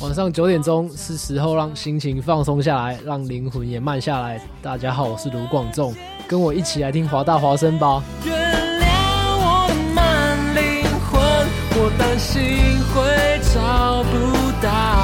晚上九点钟是时候让心情放松下来，让灵魂也慢下来。大家好，我是卢广仲，跟我一起来听华大华声吧。原谅我的慢灵魂，我担心会找不到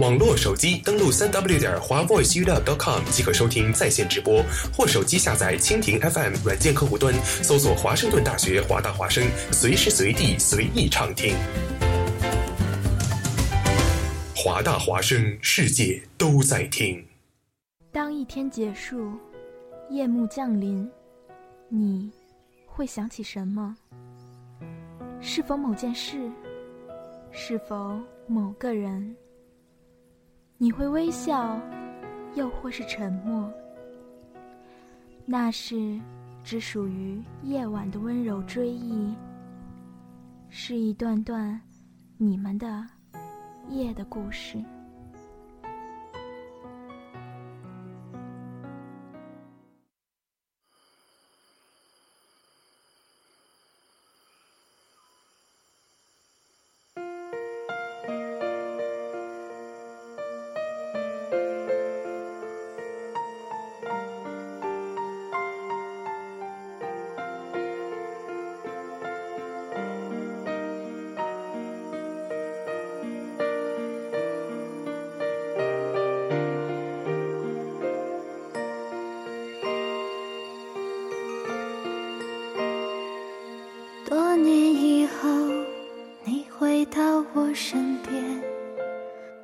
网络手机登录三 w 点华 voiceuw.com 即可收听在线直播，或手机下载蜻蜓 FM 软件客户端，搜索华盛顿大学华大华声，随时随地随意畅听。华大华声，世界都在听。当一天结束，夜幕降临，你会想起什么？是否某件事？是否某个人？你会微笑，又或是沉默？那是只属于夜晚的温柔追忆，是一段段你们的夜的故事。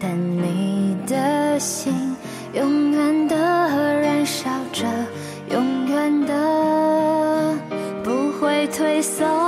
但你的心永远的燃烧着永远的不会退缩。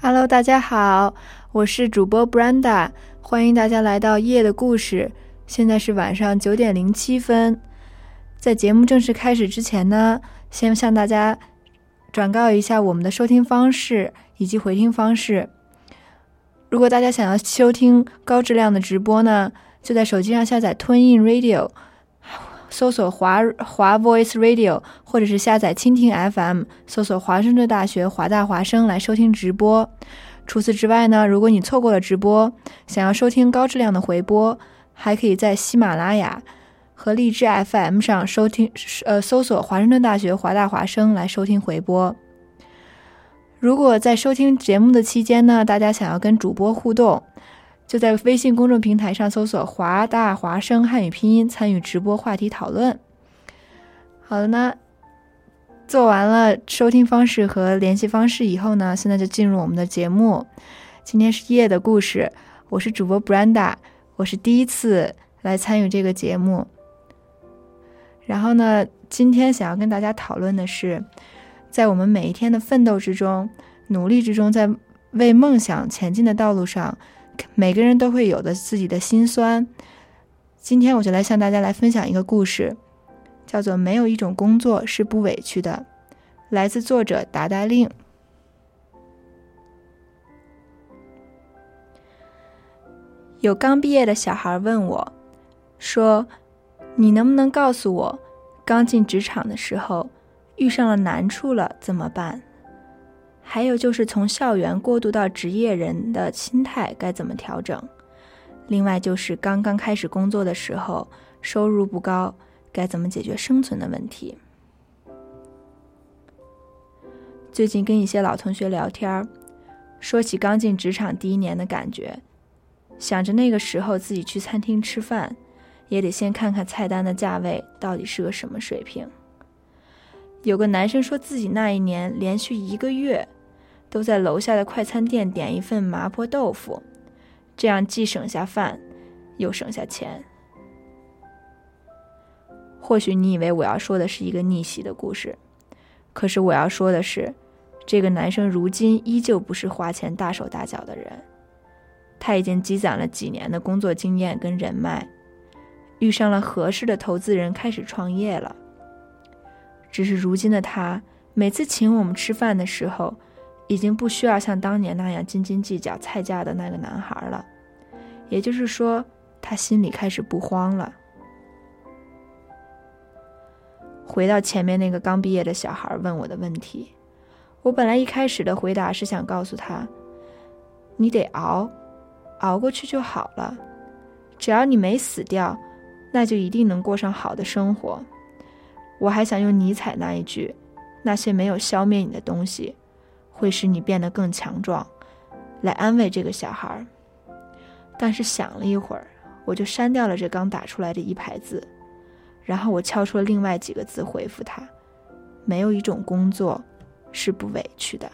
Hello，大家好，我是主播 Brenda，欢迎大家来到夜的故事。现在是晚上九点零七分，在节目正式开始之前呢，先向大家转告一下我们的收听方式以及回听方式。如果大家想要收听高质量的直播呢，就在手机上下载 TuneIn Radio。搜索华华 Voice Radio，或者是下载蜻蜓 FM，搜索华盛顿大学华大华声来收听直播。除此之外呢，如果你错过了直播，想要收听高质量的回播，还可以在喜马拉雅和荔枝 FM 上收听，呃，搜索华盛顿大学华大华声来收听回播。如果在收听节目的期间呢，大家想要跟主播互动。就在微信公众平台上搜索“华大华声汉语拼音”，参与直播话题讨论。好了，那做完了收听方式和联系方式以后呢，现在就进入我们的节目。今天是夜的故事，我是主播 Brenda，我是第一次来参与这个节目。然后呢，今天想要跟大家讨论的是，在我们每一天的奋斗之中、努力之中，在为梦想前进的道路上。每个人都会有的自己的心酸。今天我就来向大家来分享一个故事，叫做《没有一种工作是不委屈的》，来自作者达达令。有刚毕业的小孩问我，说：“你能不能告诉我，刚进职场的时候遇上了难处了怎么办？”还有就是从校园过渡到职业人的心态该怎么调整？另外就是刚刚开始工作的时候，收入不高，该怎么解决生存的问题？最近跟一些老同学聊天，说起刚进职场第一年的感觉，想着那个时候自己去餐厅吃饭，也得先看看菜单的价位到底是个什么水平。有个男生说自己那一年连续一个月。都在楼下的快餐店点一份麻婆豆腐，这样既省下饭，又省下钱。或许你以为我要说的是一个逆袭的故事，可是我要说的是，这个男生如今依旧不是花钱大手大脚的人，他已经积攒了几年的工作经验跟人脉，遇上了合适的投资人，开始创业了。只是如今的他，每次请我们吃饭的时候，已经不需要像当年那样斤斤计较菜价的那个男孩了。也就是说，他心里开始不慌了。回到前面那个刚毕业的小孩问我的问题，我本来一开始的回答是想告诉他：“你得熬，熬过去就好了。只要你没死掉，那就一定能过上好的生活。”我还想用尼采那一句：“那些没有消灭你的东西，会使你变得更强壮。”来安慰这个小孩儿。但是想了一会儿，我就删掉了这刚打出来的一排字，然后我敲出了另外几个字回复他：“没有一种工作是不委屈的。”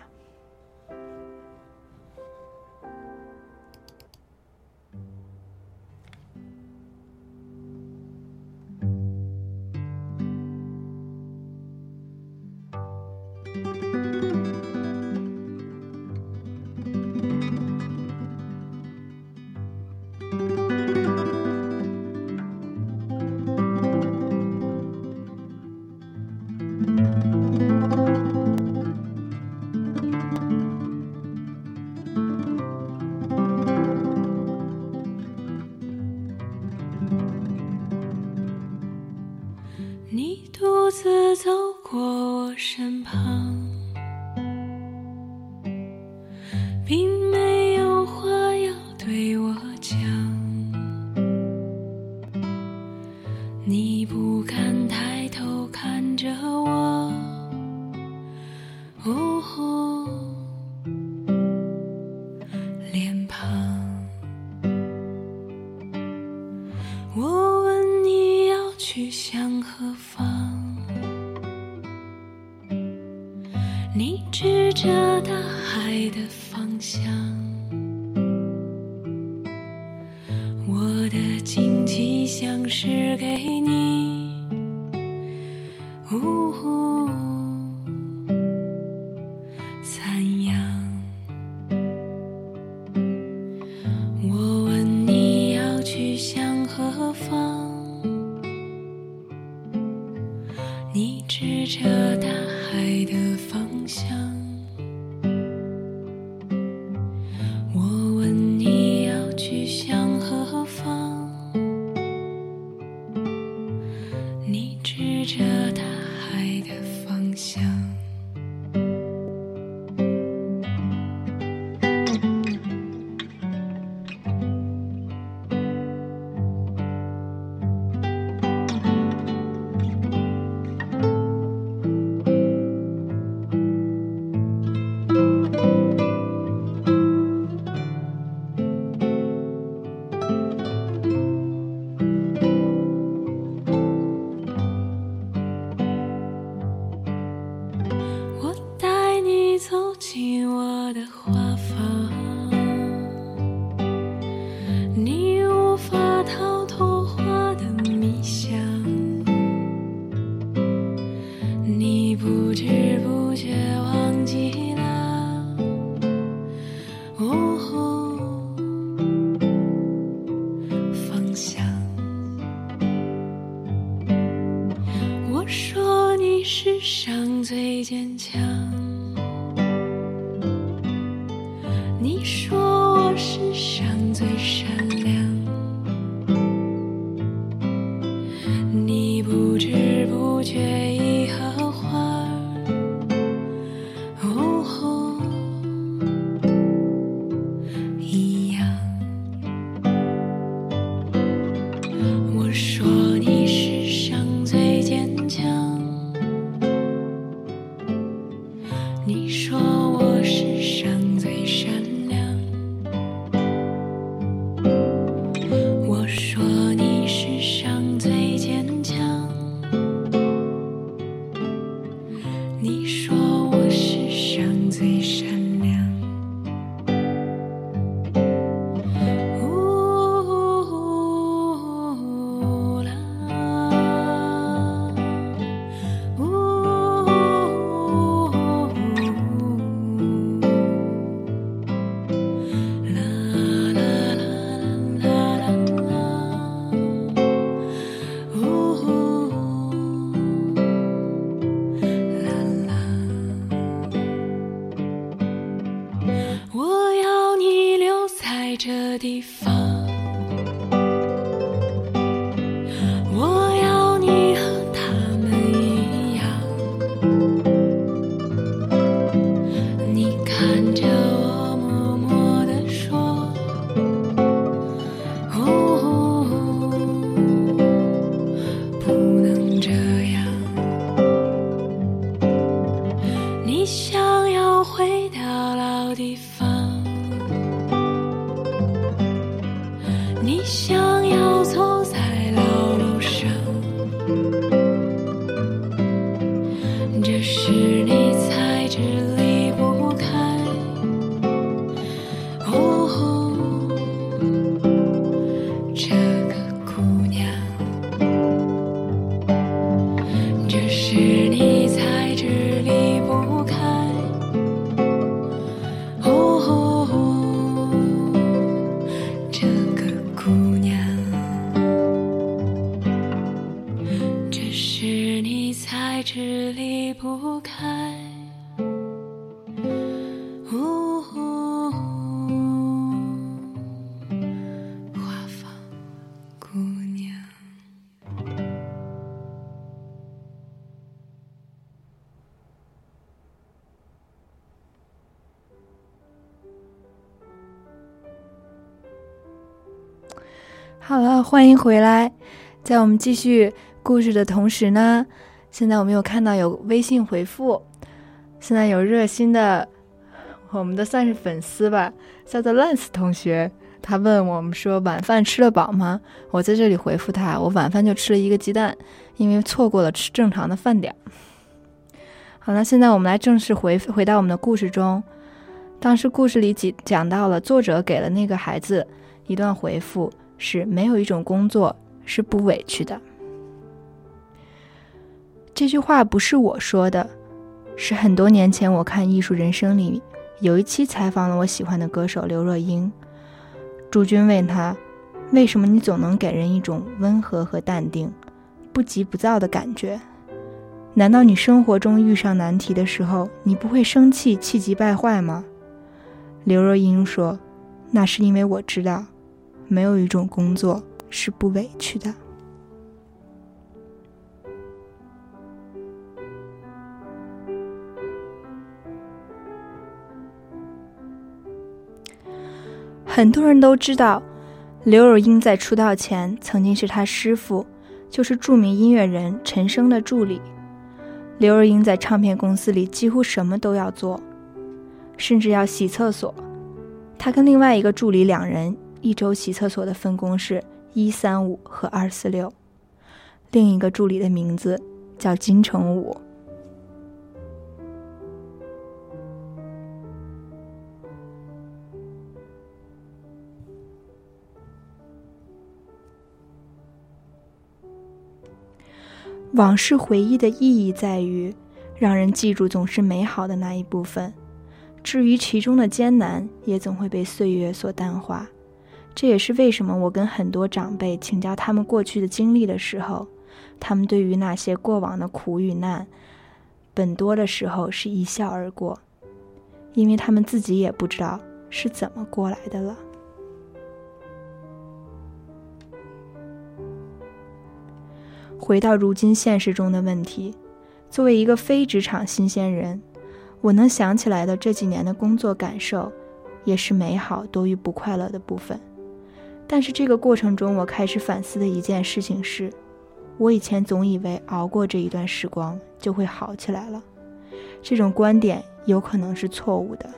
欢迎回来。在我们继续故事的同时呢，现在我们又看到有微信回复，现在有热心的我们的算是粉丝吧，叫做 Lance 同学，他问我们说晚饭吃得饱吗？我在这里回复他，我晚饭就吃了一个鸡蛋，因为错过了吃正常的饭点儿。好了，现在我们来正式回回到我们的故事中。当时故事里讲讲到了，作者给了那个孩子一段回复，是没有一种工作是不委屈的。这句话不是我说的，是很多年前我看《艺术人生》里有一期采访了我喜欢的歌手刘若英。朱军问他：“为什么你总能给人一种温和和淡定、不急不躁的感觉？难道你生活中遇上难题的时候，你不会生气、气急败坏吗？”刘若英说：“那是因为我知道，没有一种工作是不委屈的。”很多人都知道，刘若英在出道前曾经是她师傅，就是著名音乐人陈升的助理。刘若英在唱片公司里几乎什么都要做，甚至要洗厕所。她跟另外一个助理两人一周洗厕所的分工是一三五和二四六，另一个助理的名字叫金城武。往事回忆的意义在于，让人记住总是美好的那一部分。至于其中的艰难，也总会被岁月所淡化。这也是为什么我跟很多长辈请教他们过去的经历的时候，他们对于那些过往的苦与难，本多的时候是一笑而过，因为他们自己也不知道是怎么过来的了。回到如今现实中的问题，作为一个非职场新鲜人，我能想起来的这几年的工作感受，也是美好多于不快乐的部分。但是这个过程中，我开始反思的一件事情是，我以前总以为熬过这一段时光就会好起来了，这种观点有可能是错误的。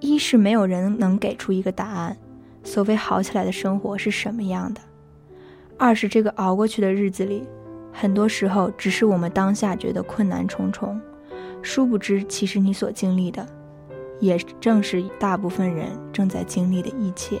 一是没有人能给出一个答案，所谓好起来的生活是什么样的。二是这个熬过去的日子里，很多时候只是我们当下觉得困难重重，殊不知其实你所经历的，也正是大部分人正在经历的一切。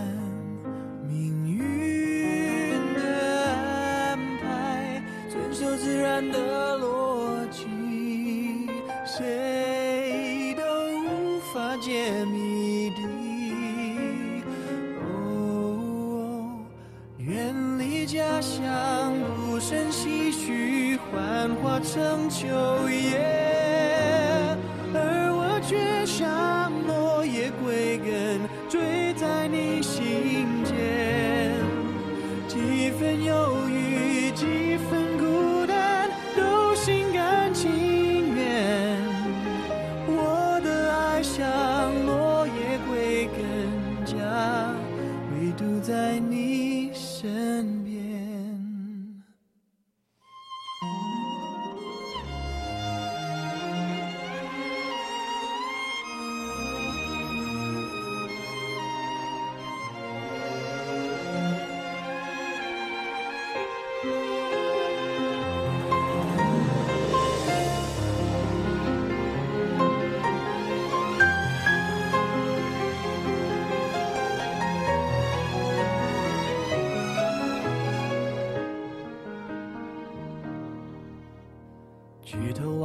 自然的逻辑，谁都无法解谜底。哦，远离家乡，不胜唏嘘，幻化成秋叶，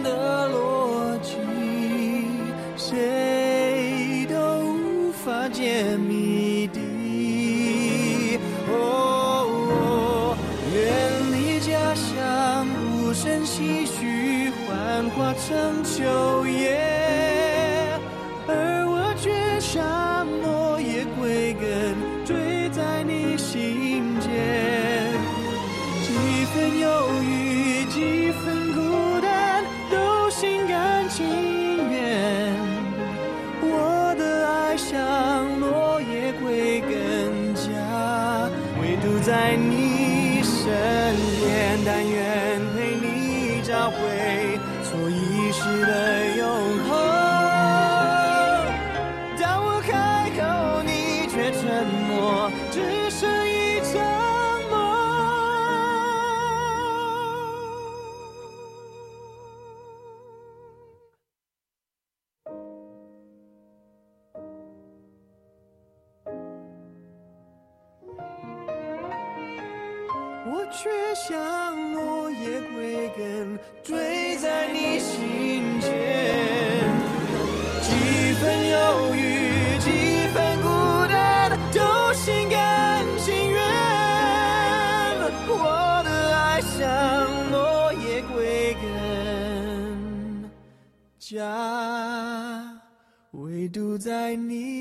的逻辑，谁都无法解谜底。哦，远离家乡，无声唏嘘，幻化成秋叶，在你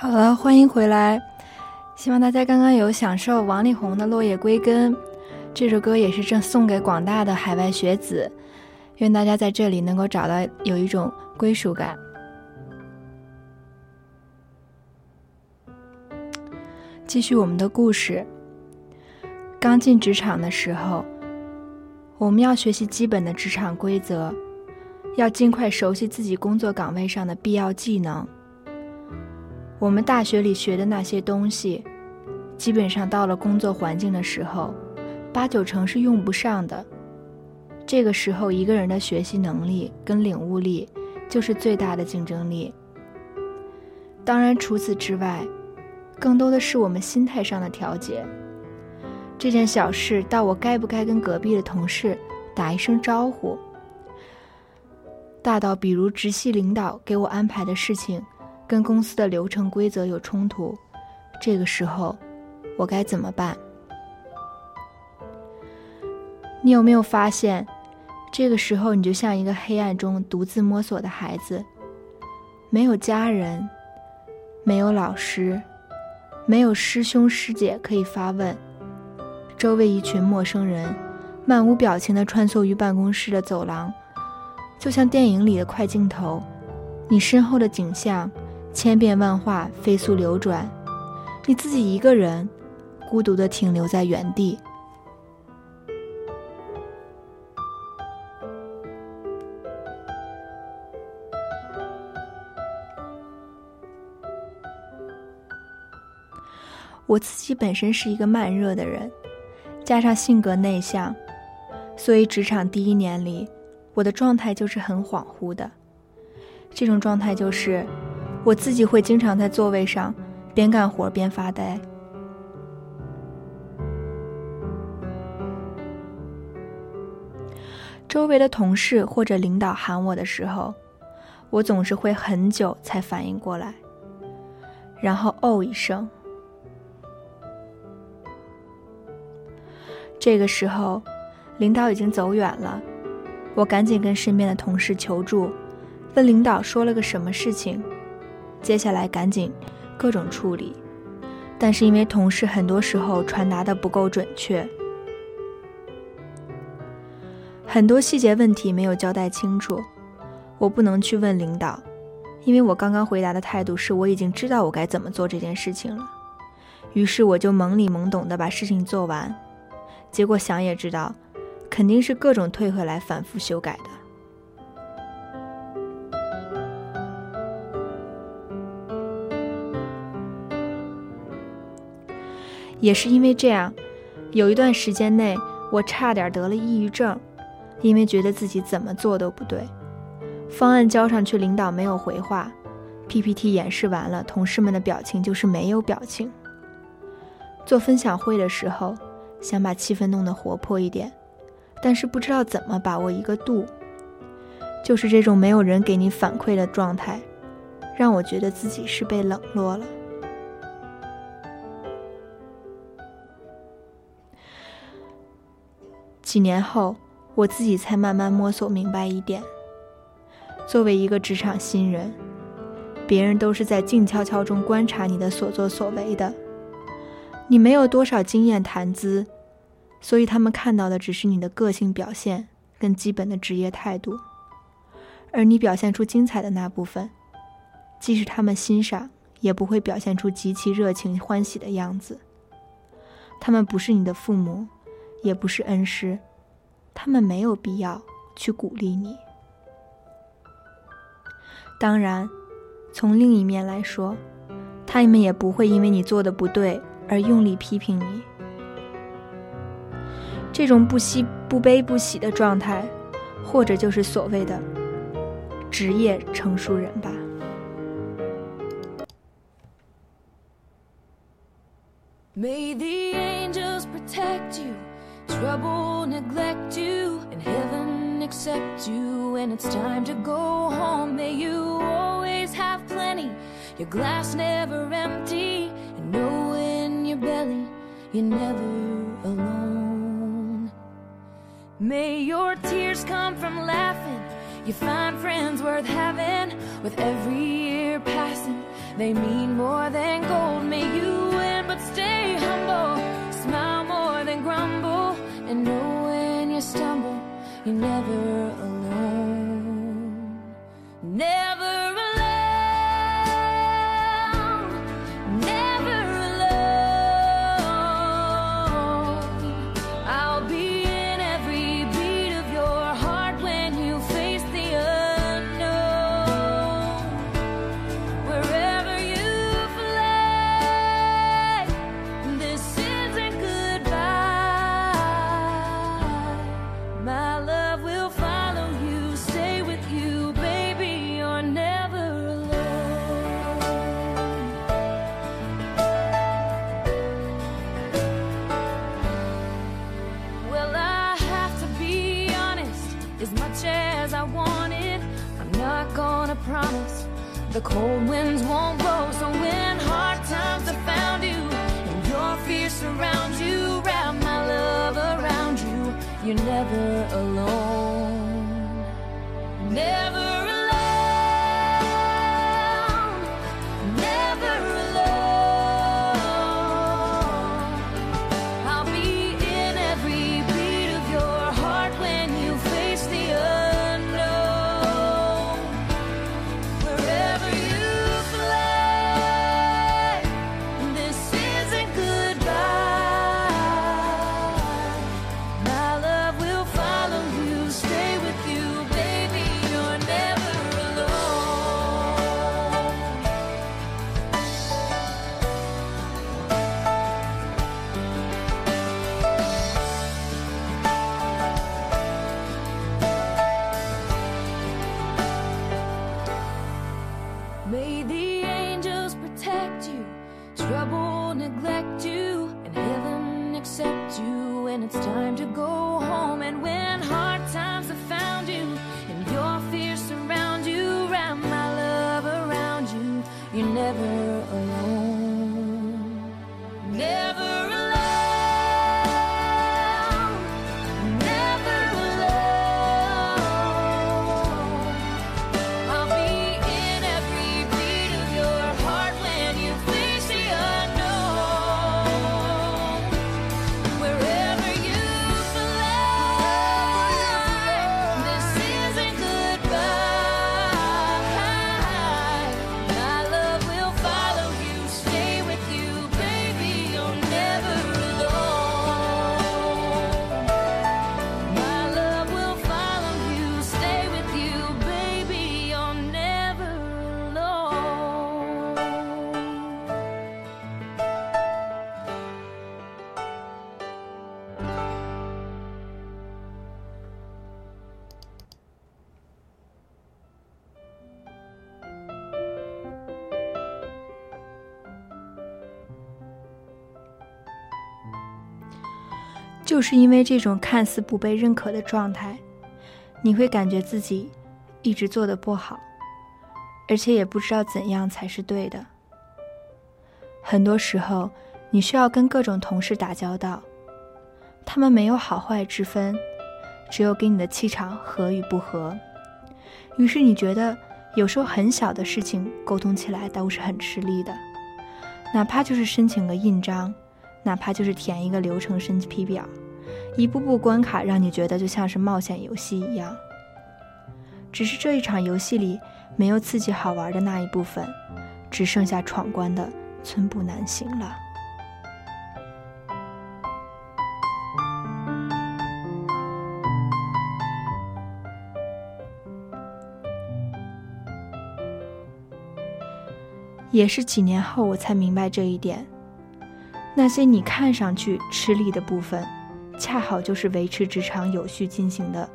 好了，欢迎回来。希望大家刚刚有享受王力宏的《落叶归根》。这首歌也是正送给广大的海外学子，愿大家在这里能够找到有一种归属感。继续我们的故事。刚进职场的时候，我们要学习基本的职场规则，要尽快熟悉自己工作岗位上的必要技能。我们大学里学的那些东西，基本上到了工作环境的时候，八九成是用不上的。这个时候，一个人的学习能力跟领悟力就是最大的竞争力。当然，除此之外。更多的是我们心态上的调节。这件小事，到我该不该跟隔壁的同事打一声招呼？大到比如直系领导给我安排的事情，跟公司的流程规则有冲突，这个时候，我该怎么办？你有没有发现，这个时候你就像一个黑暗中独自摸索的孩子，没有家人，没有老师。没有师兄师姐可以发问，周围一群陌生人，漫无表情地穿梭于办公室的走廊，就像电影里的快镜头。你身后的景象，千变万化，飞速流转，你自己一个人，孤独的停留在原地。我自己本身是一个慢热的人，加上性格内向，所以职场第一年里，我的状态就是很恍惚的。这种状态就是，我自己会经常在座位上边干活边发呆。周围的同事或者领导喊我的时候，我总是会很久才反应过来，然后哦一声。这个时候，领导已经走远了，我赶紧跟身边的同事求助，问领导说了个什么事情，接下来赶紧各种处理。但是因为同事很多时候传达的不够准确，很多细节问题没有交代清楚，我不能去问领导，因为我刚刚回答的态度是我已经知道我该怎么做这件事情了，于是我就懵里懵懂的把事情做完。结果想也知道，肯定是各种退回来反复修改的。也是因为这样，有一段时间内，我差点得了抑郁症，因为觉得自己怎么做都不对。方案交上去，领导没有回话；PPT 演示完了，同事们的表情就是没有表情。做分享会的时候。想把气氛弄得活泼一点，但是不知道怎么把握一个度。就是这种没有人给你反馈的状态，让我觉得自己是被冷落了。几年后，我自己才慢慢摸索明白一点：作为一个职场新人，别人都是在静悄悄中观察你的所作所为的。你没有多少经验谈资，所以他们看到的只是你的个性表现跟基本的职业态度，而你表现出精彩的那部分，即使他们欣赏，也不会表现出极其热情欢喜的样子。他们不是你的父母，也不是恩师，他们没有必要去鼓励你。当然，从另一面来说，他们也不会因为你做的不对。而用力批评你，这种不喜不悲不喜的状态，或者就是所谓的职业成熟人吧。Trouble neglect you, and heaven accept you. When it's time to go home, may you always have plenty. Your glass never empty, and know in your belly you're never alone. May your tears come from laughing. You find friends worth having. With every year passing, they mean more than gold. May you win, but stay humble grumble and know when you stumble, you're never alone. Never the cold winds won't blow. 就是因为这种看似不被认可的状态，你会感觉自己一直做的不好，而且也不知道怎样才是对的。很多时候，你需要跟各种同事打交道，他们没有好坏之分，只有跟你的气场合与不合。于是你觉得有时候很小的事情沟通起来都是很吃力的，哪怕就是申请个印章，哪怕就是填一个流程审批表，一步步关卡让你觉得就像是冒险游戏一样。只是这一场游戏里没有刺激好玩的那一部分，只剩下闯关的寸步难行了。也是几年后我才明白这一点。那些你看上去吃力的部分，恰好就是维持职场有序进行的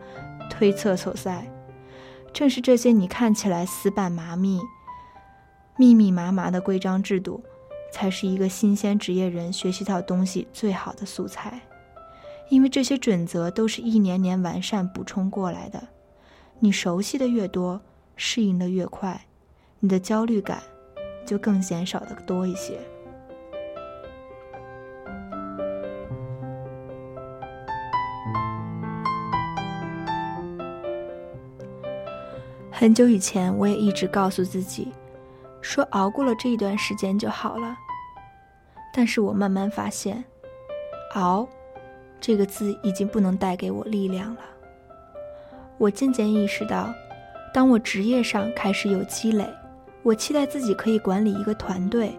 推测所在。正是这些你看起来死板麻密、密密麻麻的规章制度，才是一个新鲜职业人学习到东西最好的素材。因为这些准则都是一年年完善补充过来的。你熟悉的越多，适应的越快，你的焦虑感就更减少的多一些。很久以前，我也一直告诉自己，说熬过了这一段时间就好了。但是我慢慢发现，“熬”这个字已经不能带给我力量了。我渐渐意识到，当我职业上开始有积累，我期待自己可以管理一个团队，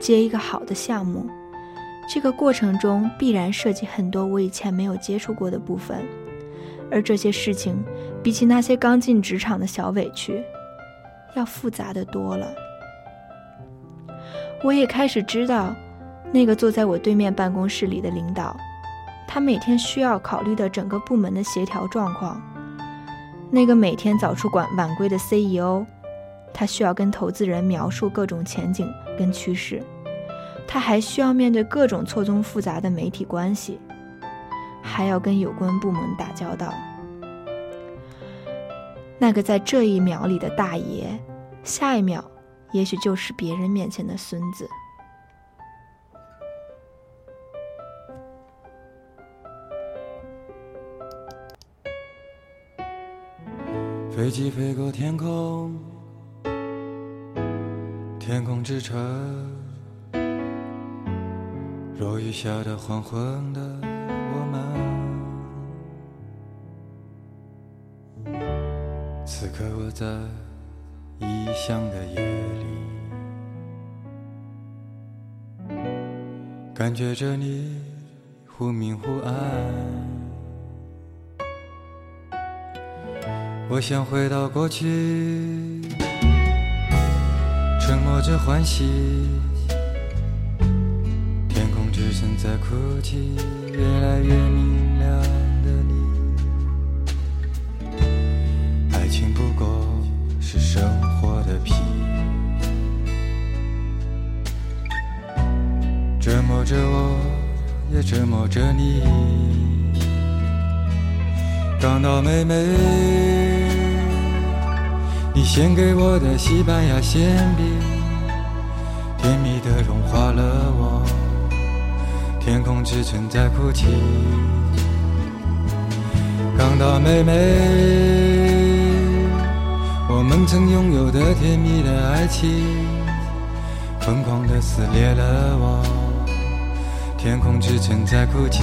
接一个好的项目。这个过程中必然涉及很多我以前没有接触过的部分，而这些事情比起那些刚进职场的小委屈，要复杂的多了。我也开始知道，那个坐在我对面办公室里的领导，他每天需要考虑的整个部门的协调状况；那个每天早出晚晚归的 CEO，他需要跟投资人描述各种前景跟趋势。他还需要面对各种错综复杂的媒体关系，还要跟有关部门打交道。那个在这一秒里的大爷，下一秒也许就是别人面前的孙子。飞机飞过天空，天空之城，落雨下的黄昏的我们，此刻我在异乡的夜里，感觉着你忽明忽暗。我想回到过去，沉默着欢喜。天空之城在哭泣，越来越明亮是生活的皮，折磨着我，也折磨着你。港岛妹妹。你献给我的西班牙馅饼，甜蜜的融化了我。天空之城在哭泣，港岛妹妹，我们曾拥有的甜蜜的爱情，疯狂的撕裂了我。天空之城在哭泣。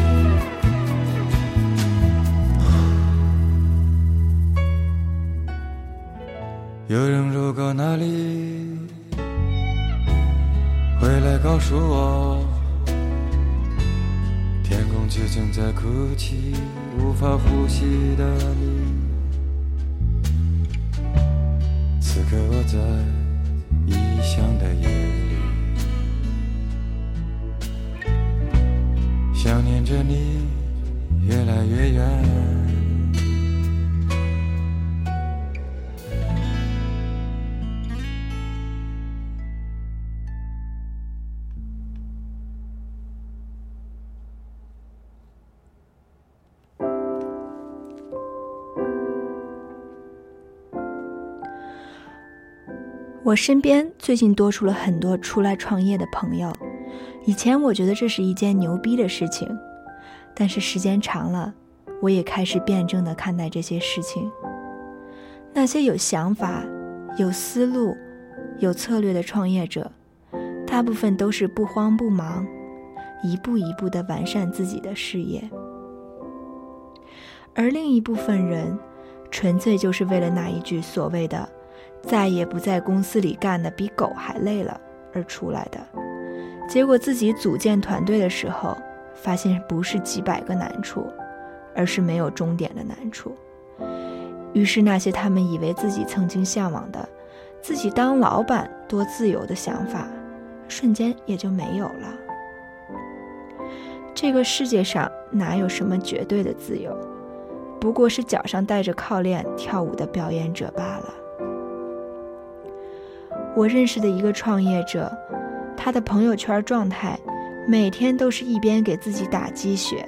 有人路过那里，回来告诉我，天空之城在哭泣，无法呼吸的你。此刻我在异乡的夜里，想念着你，越来越远。我身边最近多出了很多出来创业的朋友，以前我觉得这是一件牛逼的事情，但是时间长了，我也开始辩证的看待这些事情。那些有想法、有思路、有策略的创业者，大部分都是不慌不忙，一步一步的完善自己的事业，而另一部分人，纯粹就是为了那一句所谓的。再也不在公司里干的比狗还累了而出来的，结果自己组建团队的时候，发现不是几百个难处，而是没有终点的难处。于是那些他们以为自己曾经向往的，自己当老板多自由的想法，瞬间也就没有了。这个世界上哪有什么绝对的自由，不过是脚上带着铐链跳舞的表演者罢了。我认识的一个创业者，他的朋友圈状态每天都是一边给自己打鸡血，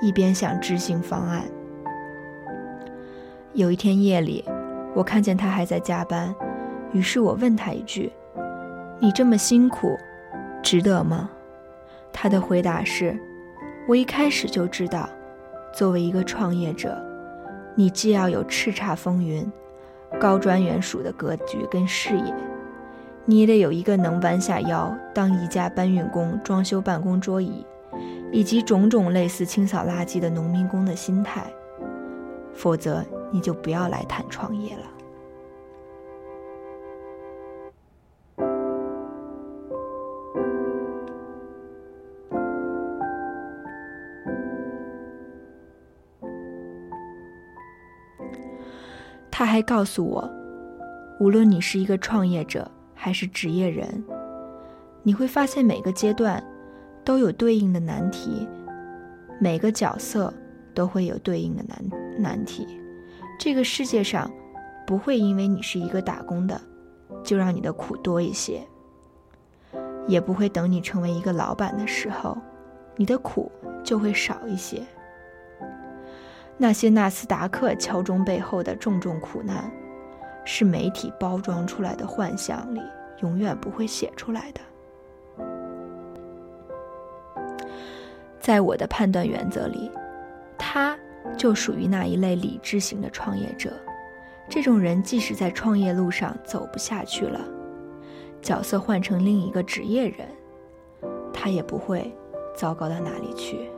一边想执行方案。有一天夜里，我看见他还在加班，于是我问他一句：“你这么辛苦，值得吗？”他的回答是：“我一开始就知道，作为一个创业者，你既要有叱咤风云、高瞻远瞩的格局跟视野，你也得有一个能弯下腰当宜家搬运工、装修办公桌椅，以及种种类似清扫垃圾的农民工的心态，否则。”你就不要来谈创业了。他还告诉我，无论你是一个创业者还是职业人，你会发现每个阶段都有对应的难题，每个角色都会有对应的难难题。这个世界上，不会因为你是一个打工的，就让你的苦多一些；也不会等你成为一个老板的时候，你的苦就会少一些。那些纳斯达克敲钟背后的重重苦难，是媒体包装出来的幻想里永远不会写出来的。在我的判断原则里，他。就属于那一类理智型的创业者，这种人即使在创业路上走不下去了，角色换成另一个职业人，他也不会糟糕到哪里去。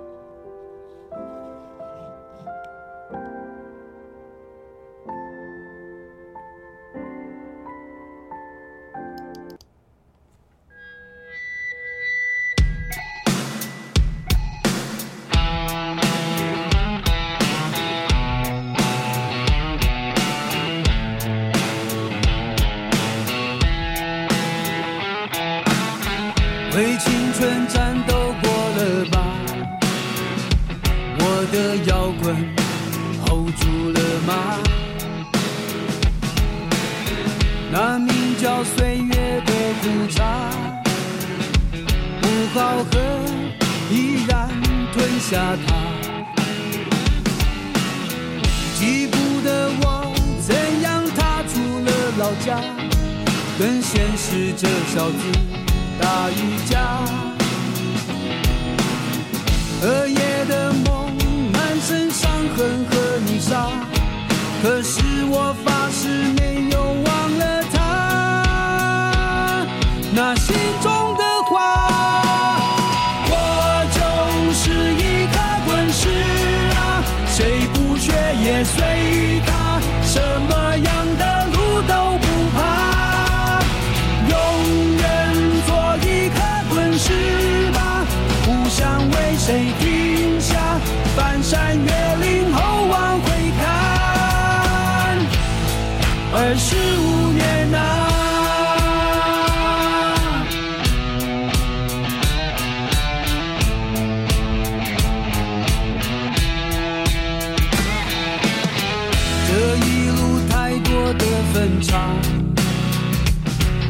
的分岔，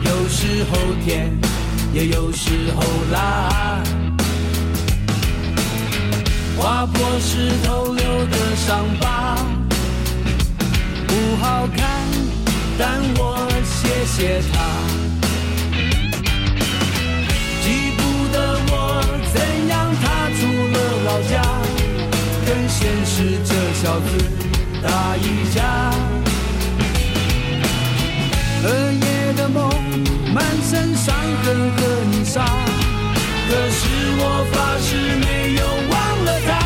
有时候甜，也有时候辣。划破石头留的伤疤，不好看，但我谢谢他。记不得我怎样踏出了老家，跟现实这小子打一架。和夜的梦，满身伤痕和泥沙，可是我发誓没有忘。了他？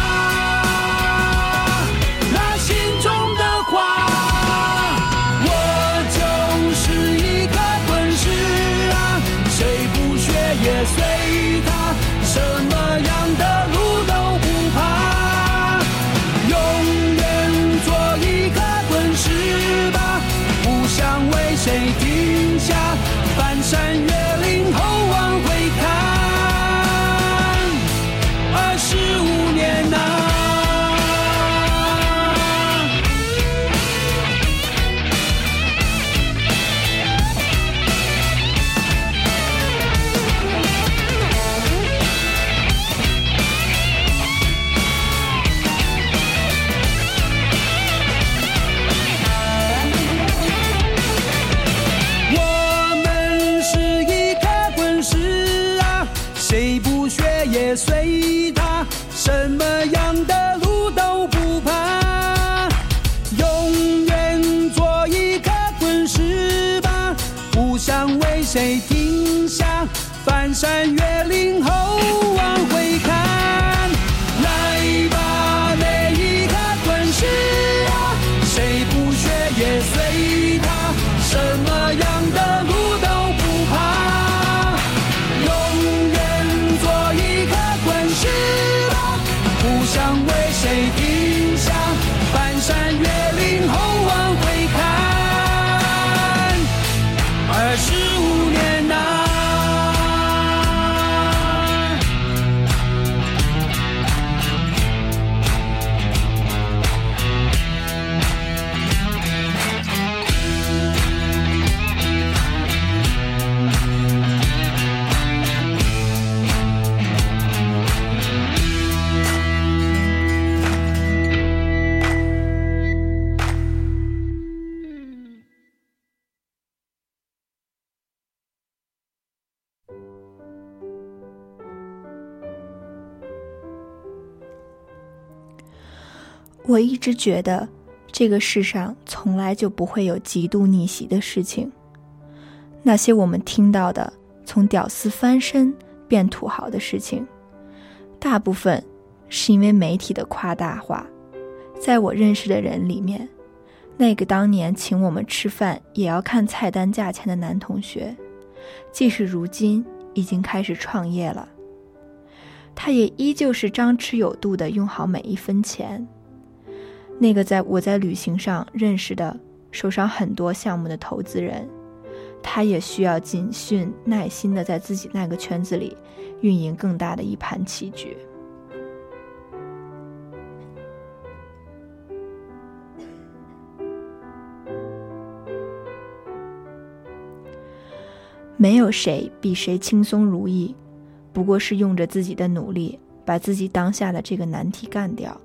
谁停下。翻山越岭后往回我一直觉得，这个世上从来就不会有极度逆袭的事情。那些我们听到的从屌丝翻身变土豪的事情，大部分是因为媒体的夸大化。在我认识的人里面，那个当年请我们吃饭也要看菜单价钱的男同学，即使如今已经开始创业了，他也依旧是张弛有度的用好每一分钱。那个在我在旅行上认识的手上很多项目的投资人，他也需要谨慎耐心的在自己那个圈子里运营更大的一盘棋局。没有谁比谁轻松如意，不过是用着自己的努力，把自己当下的这个难题干掉。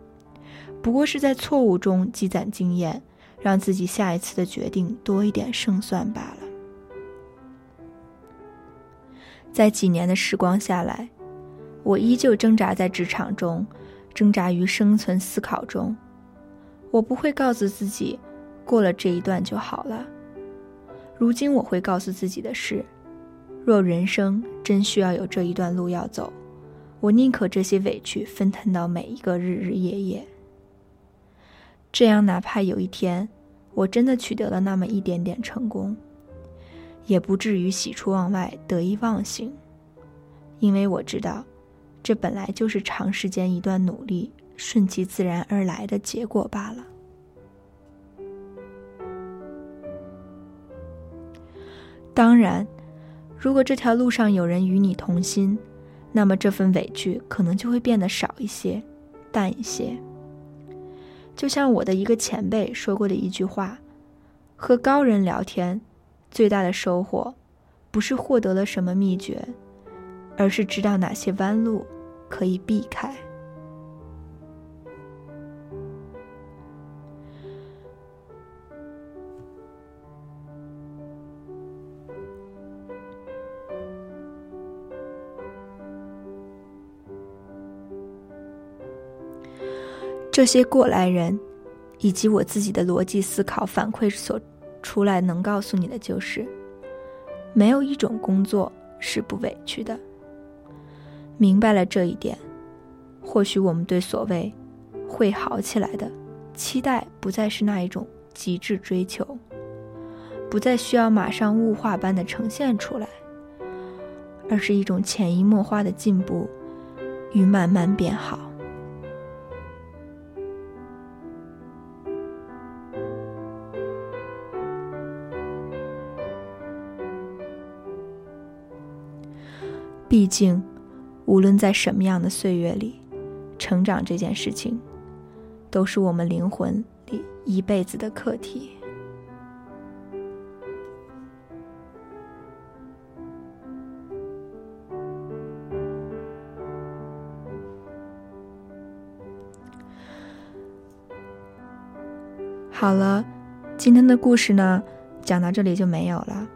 不过是在错误中积攒经验，让自己下一次的决定多一点胜算罢了。在几年的时光下来，我依旧挣扎在职场中，挣扎于生存思考中。我不会告诉自己，过了这一段就好了。如今我会告诉自己的是，若人生真需要有这一段路要走，我宁可这些委屈分摊到每一个日日夜夜。这样，哪怕有一天我真的取得了那么一点点成功，也不至于喜出望外、得意忘形，因为我知道，这本来就是长时间一段努力顺其自然而来的结果罢了。当然，如果这条路上有人与你同心，那么这份委屈可能就会变得少一些、淡一些。就像我的一个前辈说过的一句话：“和高人聊天，最大的收获，不是获得了什么秘诀，而是知道哪些弯路可以避开。”这些过来人，以及我自己的逻辑思考反馈所出来，能告诉你的就是，没有一种工作是不委屈的。明白了这一点，或许我们对所谓会好起来的期待，不再是那一种极致追求，不再需要马上物化般的呈现出来，而是一种潜移默化的进步与慢慢变好。毕竟，无论在什么样的岁月里，成长这件事情，都是我们灵魂里一辈子的课题。好了，今天的故事呢，讲到这里就没有了。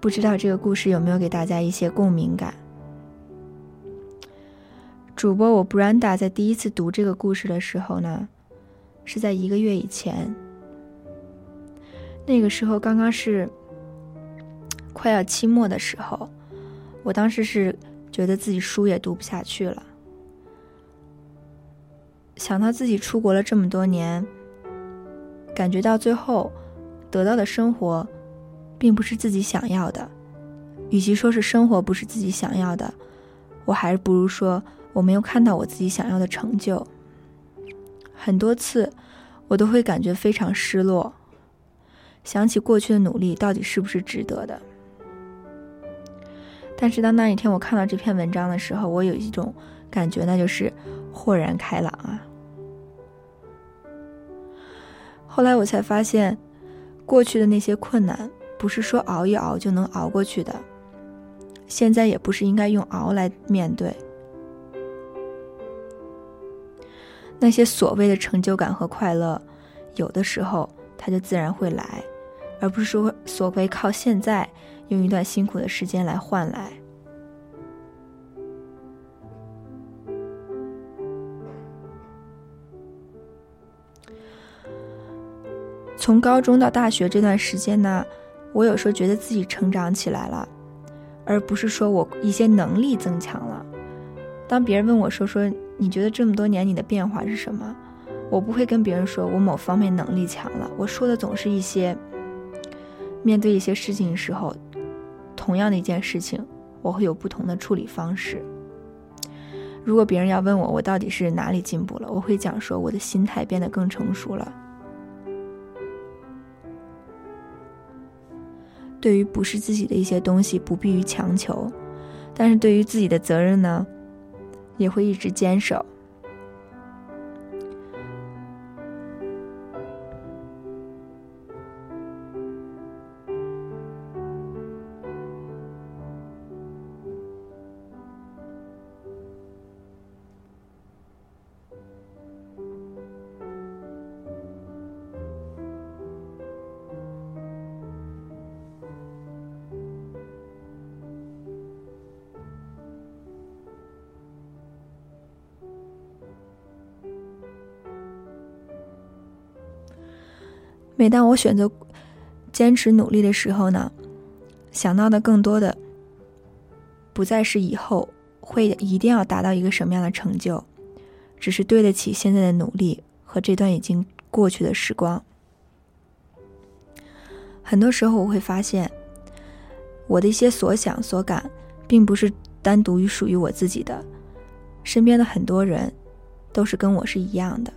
不知道这个故事有没有给大家一些共鸣感？主播我 Branda 在第一次读这个故事的时候呢，是在一个月以前。那个时候刚刚是快要期末的时候，我当时是觉得自己书也读不下去了，想到自己出国了这么多年，感觉到最后得到的生活并不是自己想要的，与其说是生活不是自己想要的，我还是不如说我没有看到我自己想要的成就。很多次我都会感觉非常失落。想起过去的努力到底是不是值得的？但是当那一天我看到这篇文章的时候，我有一种感觉，那就是豁然开朗啊。后来我才发现，过去的那些困难不是说熬一熬就能熬过去的，现在也不是应该用熬来面对。那些所谓的成就感和快乐，有的时候它就自然会来。而不是说所谓靠现在用一段辛苦的时间来换来。从高中到大学这段时间呢，我有时候觉得自己成长起来了，而不是说我一些能力增强了。当别人问我说说你觉得这么多年你的变化是什么，我不会跟别人说我某方面能力强了，我说的总是一些。面对一些事情的时候，同样的一件事情，我会有不同的处理方式。如果别人要问我我到底是哪里进步了，我会讲说我的心态变得更成熟了。对于不是自己的一些东西，不必于强求；但是对于自己的责任呢，也会一直坚守。每当我选择坚持努力的时候呢，想到的更多的不再是以后会一定要达到一个什么样的成就，只是对得起现在的努力和这段已经过去的时光。很多时候我会发现，我的一些所想所感，并不是单独于属于我自己的，身边的很多人都是跟我是一样的。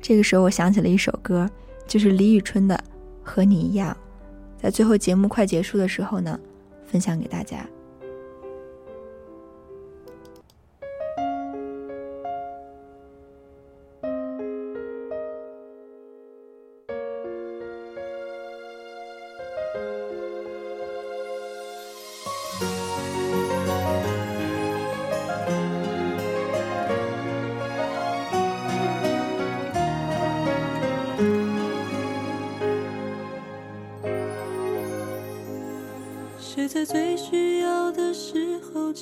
这个时候，我想起了一首歌，就是李宇春的《和你一样》。在最后节目快结束的时候呢，分享给大家。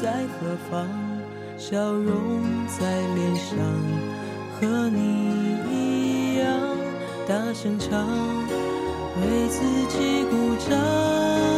在何方？笑容在脸上，和你一样大声唱，为自己鼓掌。